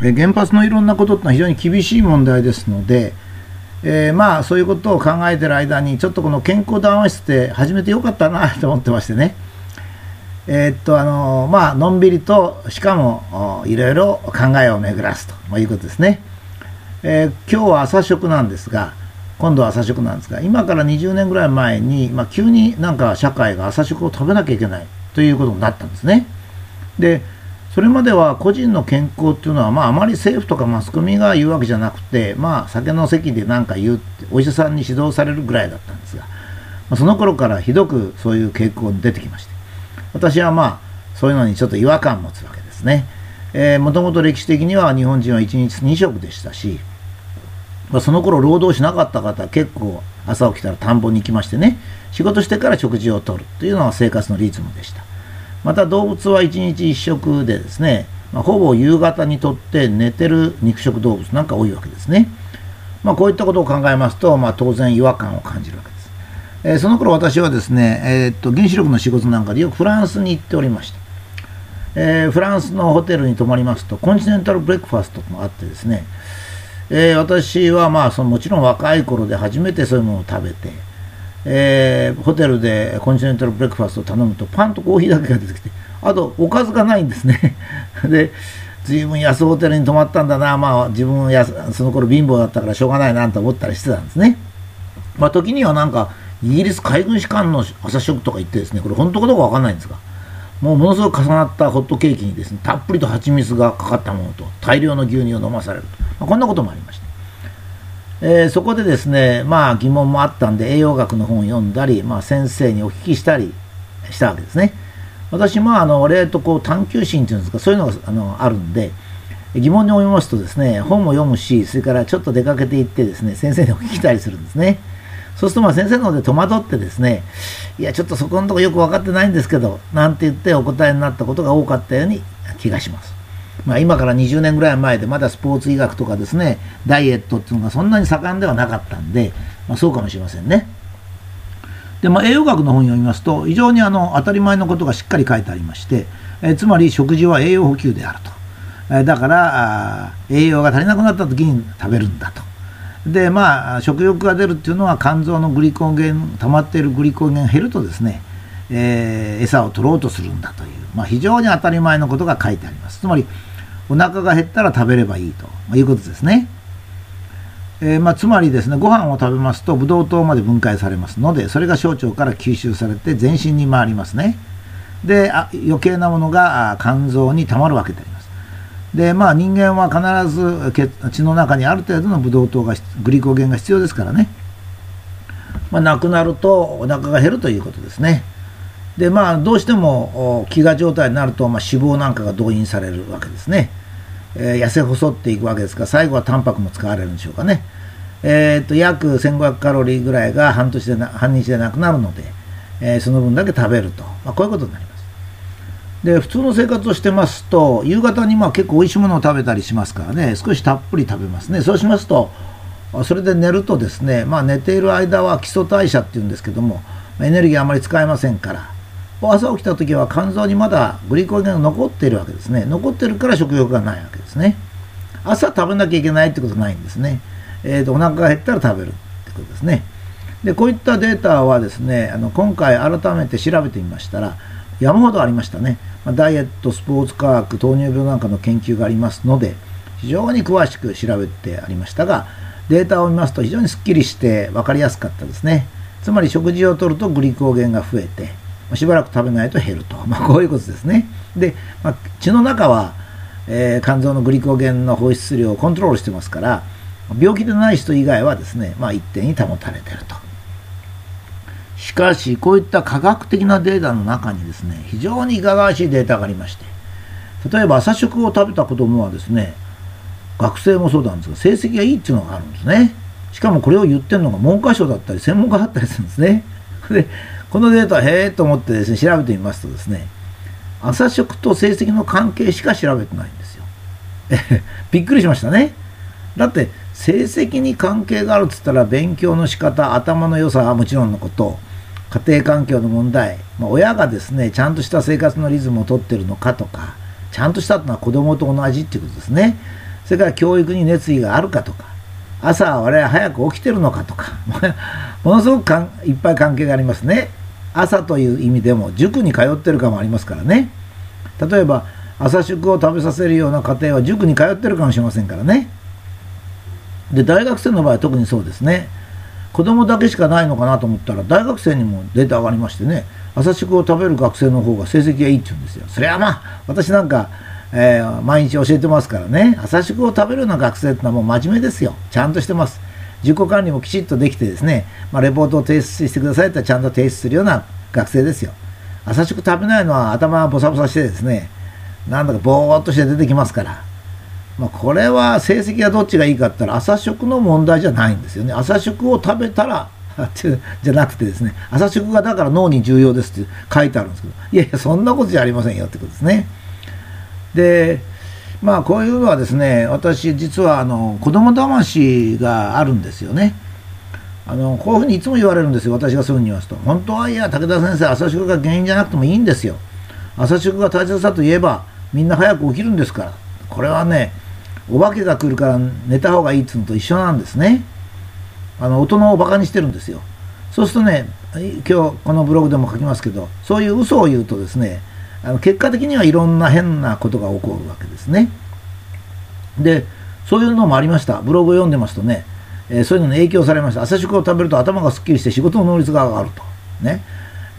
原発のいろんなことってのは非常に厳しい問題ですので、えー、まあそういうことを考えてる間にちょっとこの健康談話室って始めてよかったなと思ってましてね。えー、っとあのまあのんびりとしかもいろいろ考えを巡らすということですね、えー、今日は朝食なんですが今度は朝食なんですが今から20年ぐらい前に、まあ、急になんか社会が朝食を食べなきゃいけないということになったんですね。でそれまでは個人の健康っていうのは、まあ、あまり政府とかマスコミが言うわけじゃなくて、まあ、酒の席で何か言うってお医者さんに指導されるぐらいだったんですが、まあ、その頃からひどくそういう傾向に出てきまして私はまあそういうのにちょっと違和感を持つわけですね。もともと歴史的には日本人は1日2食でしたし、まあ、その頃労働しなかった方結構朝起きたら田んぼに行きましてね仕事してから食事をとるというのが生活のリズムでした。また動物は1日1食でですね、まあ、ほぼ夕方にとって寝てる肉食動物なんか多いわけですね。まあ、こういったことを考えますと、まあ、当然違和感を感じるわけです。えー、その頃私はですね、えー、っと原子力の仕事なんかでよくフランスに行っておりました。えー、フランスのホテルに泊まりますとコンチネンタルブレックファストもあってですね、え私はまあそのもちろん若い頃で初めてそういうものを食べて、えー、ホテルでコンチネンタルブレックファーストを頼むとパンとコーヒーだけが出てきてあとおかずがないんですね。で随分安ホテルに泊まったんだな。まあ自分やその頃貧乏だったからしょうがないなと思ったりしてたんですね。まあ時にはなんかイギリス海軍士官の朝食とか言ってですねこれ本当かどうかわかんないんですがもうものすごく重なったホットケーキにですねたっぷりと蜂蜜がかかったものと大量の牛乳を飲まされると、まあ、こんなこともありましたえー、そこでですね、まあ疑問もあったんで栄養学の本を読んだり、まあ、先生にお聞きしたりしたわけですね。私もあの割とこう探求心というんですかそういうのがあのあるんで疑問に思いますとですね本も読むしそれからちょっと出かけていってですね先生にお聞きしたりするんですね。そうするとまあ先生の方で戸惑ってですねいやちょっとそこのとこよく分かってないんですけどなんて言ってお答えになったことが多かったように気がします。まあ、今から20年ぐらい前でまだスポーツ医学とかですねダイエットっていうのがそんなに盛んではなかったんで、まあ、そうかもしれませんね。で、まあ、栄養学の本を読みますと非常にあの当たり前のことがしっかり書いてありまして、えつまり食事は栄養補給であると、えだから栄養が足りなくなった時に食べるんだと。でまあ食欲が出るっていうのは肝臓のグリコゲン溜まっているグリコゲン減るとですね、えー、餌を取ろうとするんだという、まあ、非常に当たり前のことが書いてあります。つまりお腹が減ったら食べればいいと、いうことですね。えー、まあ、つまりですね、ご飯を食べますとブドウ糖まで分解されますので、それが小腸から吸収されて全身に回りますね。で、あ余計なものが肝臓にたまるわけであります。で、まあ人間は必ず血の中にある程度のブドウ糖が、グリコゲンが必要ですからね。まあ、なくなるとお腹が減るということですね。でまあどうしても飢餓状態になると、まあ、脂肪なんかが動員されるわけですね、えー、痩せ細っていくわけですから最後はタンパクも使われるんでしょうかね。えーと、約1500カロリーぐらいが半年で半日でなくなるので、えー、その分だけ食べると、まあ、こういうことになります。で普通の生活をしてますと夕方にまあ結構おいしいものを食べたりしますからね。少したっぷり食べますね。そうしますとそれで寝るとですね、まあ、寝ている間は基礎代謝っていうんですけどもエネルギーあまり使えませんから朝起きた時は肝臓にまだグリコーゲンが残っているわけですね。残ってるから食欲がないわけですね。朝食べなきゃいけないってことないんですね、えーと、お腹が減ったら食べるってことですね。でこういったデータはですねあの今回改めて調べてみましたら山ほどありましたね。ダイエットスポーツ科学糖尿病なんかの研究がありますので非常に詳しく調べてありましたがデータを見ますと非常にすっきりして分かりやすかったですね。つまり食事をとるとグリコーゲンが増えてしばらく食べないと減ると、まあ、こういうことですね。で、まあ、血の中は、えー、肝臓のグリコゲンの放出量をコントロールしてますから病気でない人以外はですね、まあ、一定に保たれてると。しかしこういった科学的なデータの中にですね非常にいかがわしいデータがありまして例えば朝食を食べた子供はですね学生もそうなんですが成績がいいっていうのがあるんですねしかもこれを言ってるのが文科省だったり専門家だったりするんですねでこのデータへえと思ってですね調べてみますとですね朝食と成績の関係しか調べてないんですよ。びっくりしましたね。だって成績に関係があるっつったら勉強の仕方頭の良さはもちろんのこと家庭環境の問題、まあ、親がですねちゃんとした生活のリズムをとってるのかとかちゃんとしたってのは子供と同じっていうことですね。それから教育に熱意があるかとか朝我々早く起きてるのかとか ものすごくかんいっぱい関係がありますね。朝という意味でも塾に通ってるかもありますからね。例えば朝食を食べさせるような家庭は塾に通ってるかもしれませんからね。で大学生の場合は特にそうですね。子供だけしかないのかなと思ったら大学生にもデータ上がりましてね。朝食を食べる学生の方が成績がいいって言うんですよ。それはまあ私なんか、えー、毎日教えてますからね。朝食を食べるような学生ってのはもう真面目ですよ。ちゃんとしてます。自己管理もきちっとできてですね、まあ、レポートを提出してくださいってちゃんと提出するような学生ですよ。朝食食べないのは頭がボサボサしてですね。なんだかぼーっとして出てきますから。まあ、これは成績がどっちがいいかって言ったら朝食の問題じゃないんですよね。朝食を食べたら じゃなくてですね。朝食がだから脳に重要ですって書いてあるんですけどいやいやそんなことじゃありませんよってことですね。でまあこういうのはですね私実はあの子供魂があるんですよね。あのこういうふうにいつも言われるんですよ私がそういうふうに言わすと。本当はいや武田先生朝食が原因じゃなくてもいいんですよ。朝食が大切だと言えばみんな早く起きるんですから。これはねお化けが来るから寝た方がいいっていうのと一緒なんですね。あの大人をバカにしてるんですよ。そうするとね今日このブログでも書きますけどそういう嘘を言うとですねあの結果的にはいろんな変なことが起こるわけですね。でそういうのもありました。ブログを読んでますとね、えー、そういうのに影響されました。朝食を食べると頭がすっきりして仕事の能率が上がると。ね。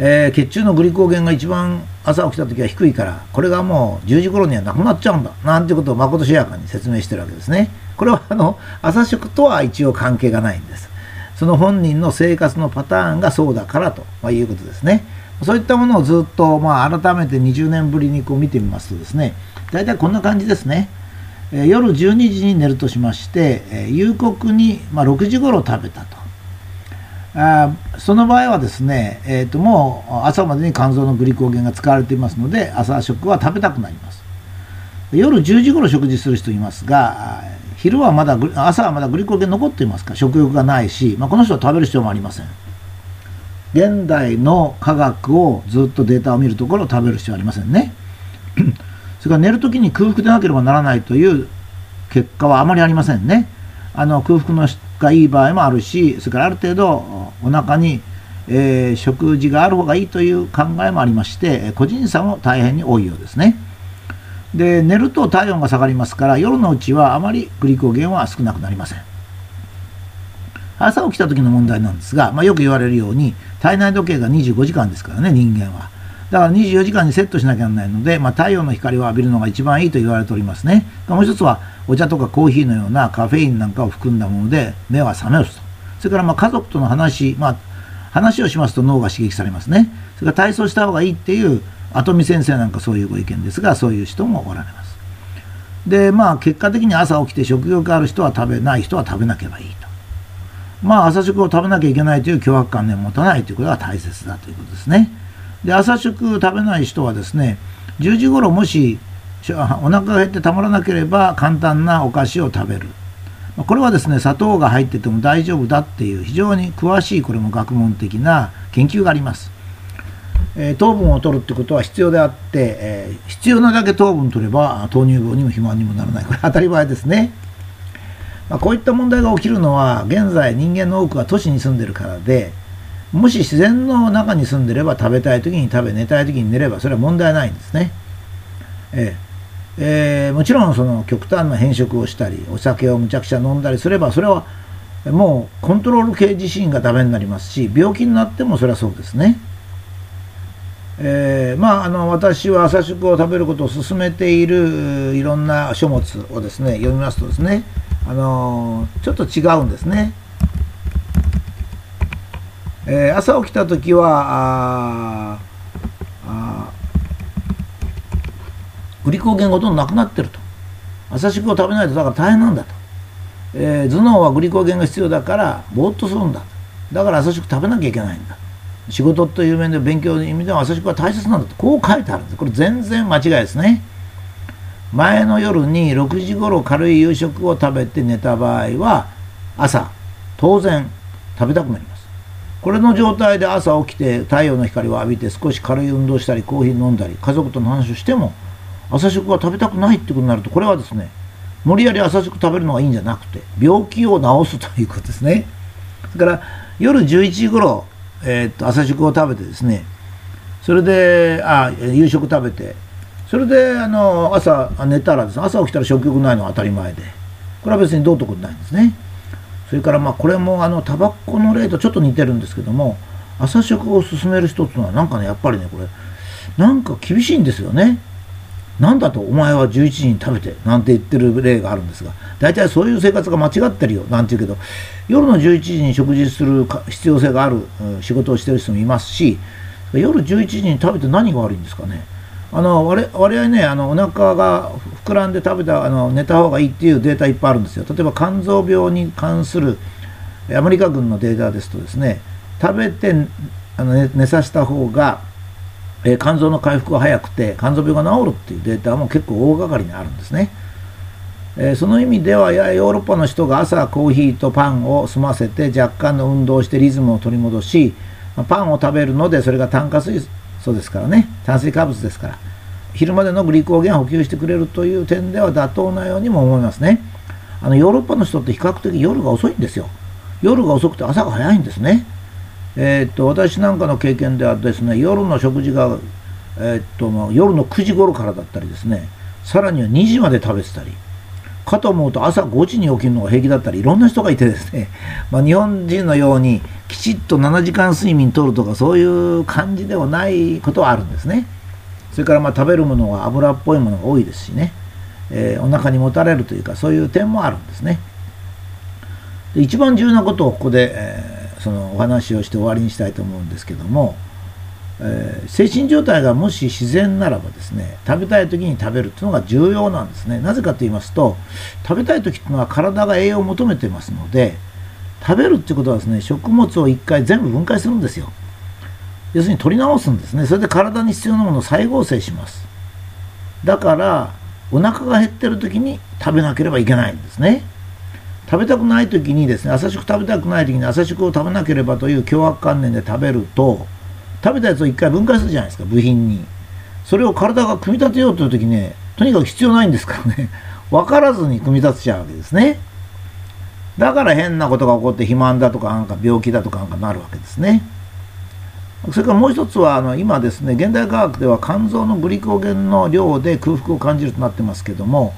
えー、血中のグリコーゲンが一番朝起きた時は低いからこれがもう10時頃にはなくなっちゃうんだ。なんてことをまことしやかに説明してるわけですね。これはあの朝食とは一応関係がないんです。その本人の生活のパターンがそうだからと、まあ、いうことですね。そういったものをずっと、まあ、改めて20年ぶりにこう見てみますとですね大体こんな感じですね、えー、夜12時に寝るとしまして、えー、夕刻に、まあ、6時頃食べたと。あその場合はですね、えーと、もう朝までに肝臓のグリコーゲンが使われていますので朝食は食べたくなります。夜10時頃食事する人いますが昼はまだ朝はまだグリコーゲン残っていますから食欲がないし、まあ、この人は食べる必要もありません。現代の科学をずっとデータを見るところを食べる必要はありませんね。それから寝るときに空腹でなければならないという結果はあまりありませんね。あの空腹のがいい場合もあるしそれからある程度お腹に、えー、食事がある方がいいという考えもありまして個人差も大変に多いようですね。で寝ると体温が下がりますから夜のうちはあまりグリコーゲンは少なくなりません。朝起きた時の問題なんですが、まあ、よく言われるように体内時計が25時間ですからね人間は。だから24時間にセットしなきゃならないので、まあ、太陽の光を浴びるのが一番いいと言われておりますね。もう一つはお茶とかコーヒーのようなカフェインなんかを含んだもので目は覚めると。それからま家族との話、まあ、話をしますと脳が刺激されますね。それから体操した方がいいっていう跡見先生なんかそういうご意見ですがそういう人もおられます。でまあ結果的に朝起きて食欲がある人は食べない人は食べなければいいと。まあ朝食を食べなきゃいけないという脅迫観念を持たないということが大切だということですね。で朝食食べない人はですね10時頃もしお腹が減ってたまらなければ簡単なお菓子を食べる。これはですね砂糖が入ってても大丈夫だっていう非常に詳しいこれも学問的な研究があります、えー、糖分を取るってことは必要であって、えー、必要なだけ糖分取れば糖尿病にも肥満にもならない。これ当たり前ですね、まあ、こういった問題が起きるのは現在人間の多くは都市に住んでるからでもし自然の中に住んでれば食べたい時に食べ寝たい時に寝ればそれは問題ないんですね。えええー、もちろんその極端な変色をしたりお酒をむちゃくちゃ飲んだりすればそれはもうコントロール系自身がダメになりますし病気になってもそれはそうですね。えー、まああの私は朝食を食べることを勧めているいろんな書物をですね読みますとですねあのちょっと違うんですね。えー、朝起きた時はああグリコーゲンほとんどなくなってると。朝食を食べないとだから大変なんだと、えー、頭脳はグリコーゲンが必要だからぼーっとするんだだから朝食食べなきゃいけないんだ。仕事という面で勉強の意味では朝食は大切なんだと。こう書いてあるんです。これ全然間違いですね。前の夜に6時頃軽い夕食を食べて寝た場合は朝当然食べたくなります。これの状態で朝起きて太陽の光を浴びて少し軽い運動したりコーヒー飲んだり家族との話をしても朝食は食べたくないってことになるとこれはですね無理やり朝食食べるのがいいんじゃなくて病気を治すということですね。それから夜11時頃、えー、っと朝食を食べてですねそれであ夕食食べてそれであの朝寝たらです、ね、朝起きたら食欲ないのは当たり前で。これは別にどうとこないんですね。それからまあこれもあのタバコの例とちょっと似てるんですけども朝食を勧める人っていうのはなんかねやっぱりねこれなんか厳しいんですよね。なんだとお前は11時に食べてなんて言ってる例があるんですが大体そういう生活が間違ってるよなんて言うけど夜の11時に食事する必要性がある仕事をしてる人もいますし夜11時に食べて何が悪いんですかね。あの我々ねあのお腹が膨らんで食べたあの寝た方がいいっていうデータいっぱいあるんですよ。例えば肝臓病に関するアメリカ軍のデータですとですね食べてあの寝寝させた方がえー、肝臓の回復が早くて肝臓病が治るっていうデータも結構大掛かりにあるんですね、えー、その意味ではやヨーロッパの人が朝コーヒーとパンを済ませて若干の運動をしてリズムを取り戻しパンを食べるのでそれが炭化水素素ですからね。炭水化物ですから。昼までのグリコーゲンを補給してくれるという点では妥当なようにも思いますね。あのヨーロッパの人って比較的夜が遅いんですよ。夜が遅くて朝が早いんですね。えー、っと私なんかの経験ではですね夜の食事が、えー、っと、夜の9時頃からだったりですねさらには2時まで食べてたり。かと思うと朝5時に起きるのが平気だったりいろんな人がいてですね、まあ、日本人のようにきちっと7時間睡眠とるとかそういう感じではないことはあるんですね。それからまあ食べるものは油っぽいものが多いですしね、えー、お腹にもたれるというかそういう点もあるんですね。で一番重要なことをここで、えーそのお話をして終わりにしたいと思うんですけども、えー、精神状態がもし自然ならばですね食べたい時に食べるっていうのが重要なんですね。なぜかと言いますと食べたい時っていうのは体が栄養を求めてますので食べるっていうことはですね食物を1回全部分解するんですよ。要するに取り直すんですね。それで体に必要なものを再合成します。だからお腹が減ってる時に食べなければいけないんですね。食べたくない時にですね朝食食べたくない時に朝食を食べなければという凶悪観念で食べると食べたやつを一回分解するじゃないですか部品にそれを体が組み立てようという時ねとにかく必要ないんですからね 分からずに組み立てちゃうわけですねだから変なことが起こって肥満だとかなんか病気だとかなんかなるわけですねそれからもう一つはあの今ですね現代科学では肝臓のグリコーゲンの量で空腹を感じるとなってますけども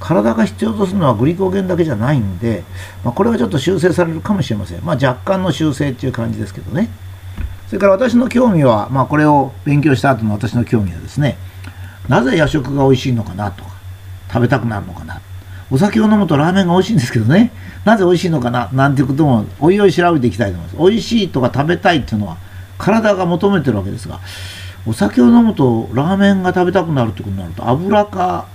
体が必要とするのはグリコーゲンだけじゃないんで、まあ、これはちょっと修正されるかもしれません。まあ、若干の修正っていう感じですけどね。それから私の興味は、まあ、これを勉強した後の私の興味はですね、なぜ夜食が美味しいのかなとか、食べたくなるのかな。お酒を飲むとラーメンが美味しいんですけどね、なぜ美味しいのかな、なんていうことも、おいおい調べていきたいと思います。美味しいとか食べたいっていうのは、体が求めてるわけですが、お酒を飲むとラーメンが食べたくなるってことになると、油か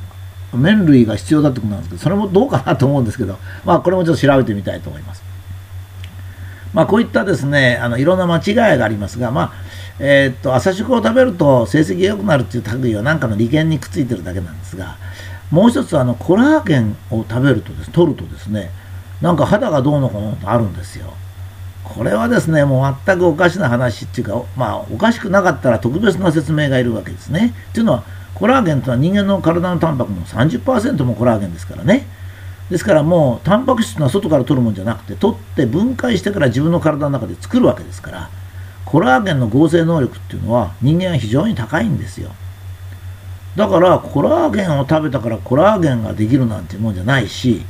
麺類が必要だってことなんですけど、それもどうかなと思うんですけど、まあ、これもちょっと調べてみたいと思います。まあ、こういったですね、あのいろんな間違いがありますが、まあえー、っと朝食を食べると成績が良くなるっていう類は何かの利権にくっついてるだけなんですが、もう一つあのコラーゲンを食べるとです、取るとですね、なんか肌がどうのこうのとあるんですよ。これはですね、もう全くおかしな話っていうか、まあ、おかしくなかったら特別な説明がいるわけですね。っていうのは、コラーゲンというのは人間の体のタンパクの30%もコラーゲンですからね。ですからもうタンパク質の外から取るもんじゃなくて取って分解してから自分の体の中で作るわけですからコラーゲンの合成能力っていうのは人間は非常に高いんですよ。だからコラーゲンを食べたからコラーゲンができるなんていうもんじゃないし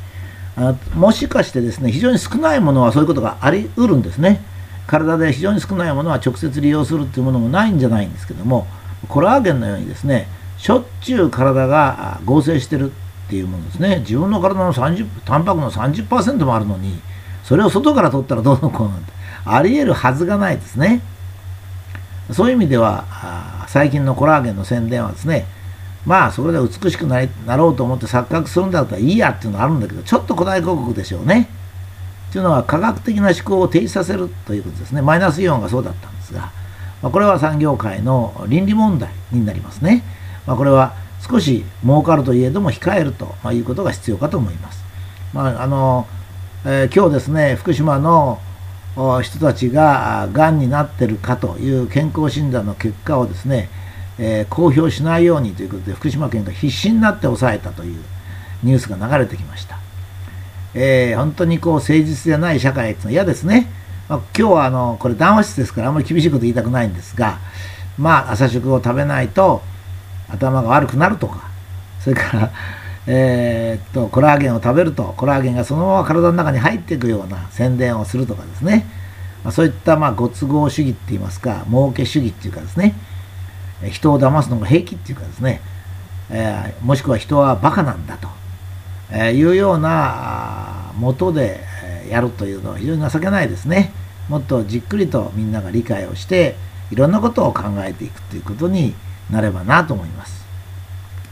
あもしかしてですね非常に少ないものはそういうことがありうるんですね。体で非常に少ないものは直接利用するっていうものもないんじゃないんですけどもコラーゲンのようにですねしょっちゅう体が合成してる。っていうものですね。自分の体の30タンパクの30%もあるのにそれを外から取ったらどうのこうなんてありえるはずがないですね。そういう意味では最近のコラーゲンの宣伝はですねまあそれで美しくなろうと思って錯覚するんだったらいいやっていうのはあるんだけどちょっと古代広告でしょうね。っていうのは科学的な思考を停止させるということですね。マイナスイオンがそうだったんですが、まあ、これは産業界の倫理問題になりますね。まあ、これは少し儲かるといえども控えるということが必要かと思います。まああのえー、今日ですね福島の人たちががんになってるかという健康診断の結果をですね、えー、公表しないようにということで福島県が必死になって抑えたというニュースが流れてきました。えー、本当にこう誠実じゃない社会っていうのは嫌ですね。まあ、今日はあのこれ談話室ですからあんまり厳しいこと言いたくないんですが、まあ、朝食を食べないと頭が悪くなるとかそれから、え、っとコラーゲンを食べるとコラーゲンがそのまま体の中に入っていくような宣伝をするとかですね、ま、そういったまあご都合主義って言いますか儲け主義っていうかですね。人を騙すのが平気っていうかですね、え、もしくは人はバカなんだと、えいうようなもとでやるというのは非常に情けないですね。もっとじっくりとみんなが理解をしていろんなことを考えていくということになればなと思います。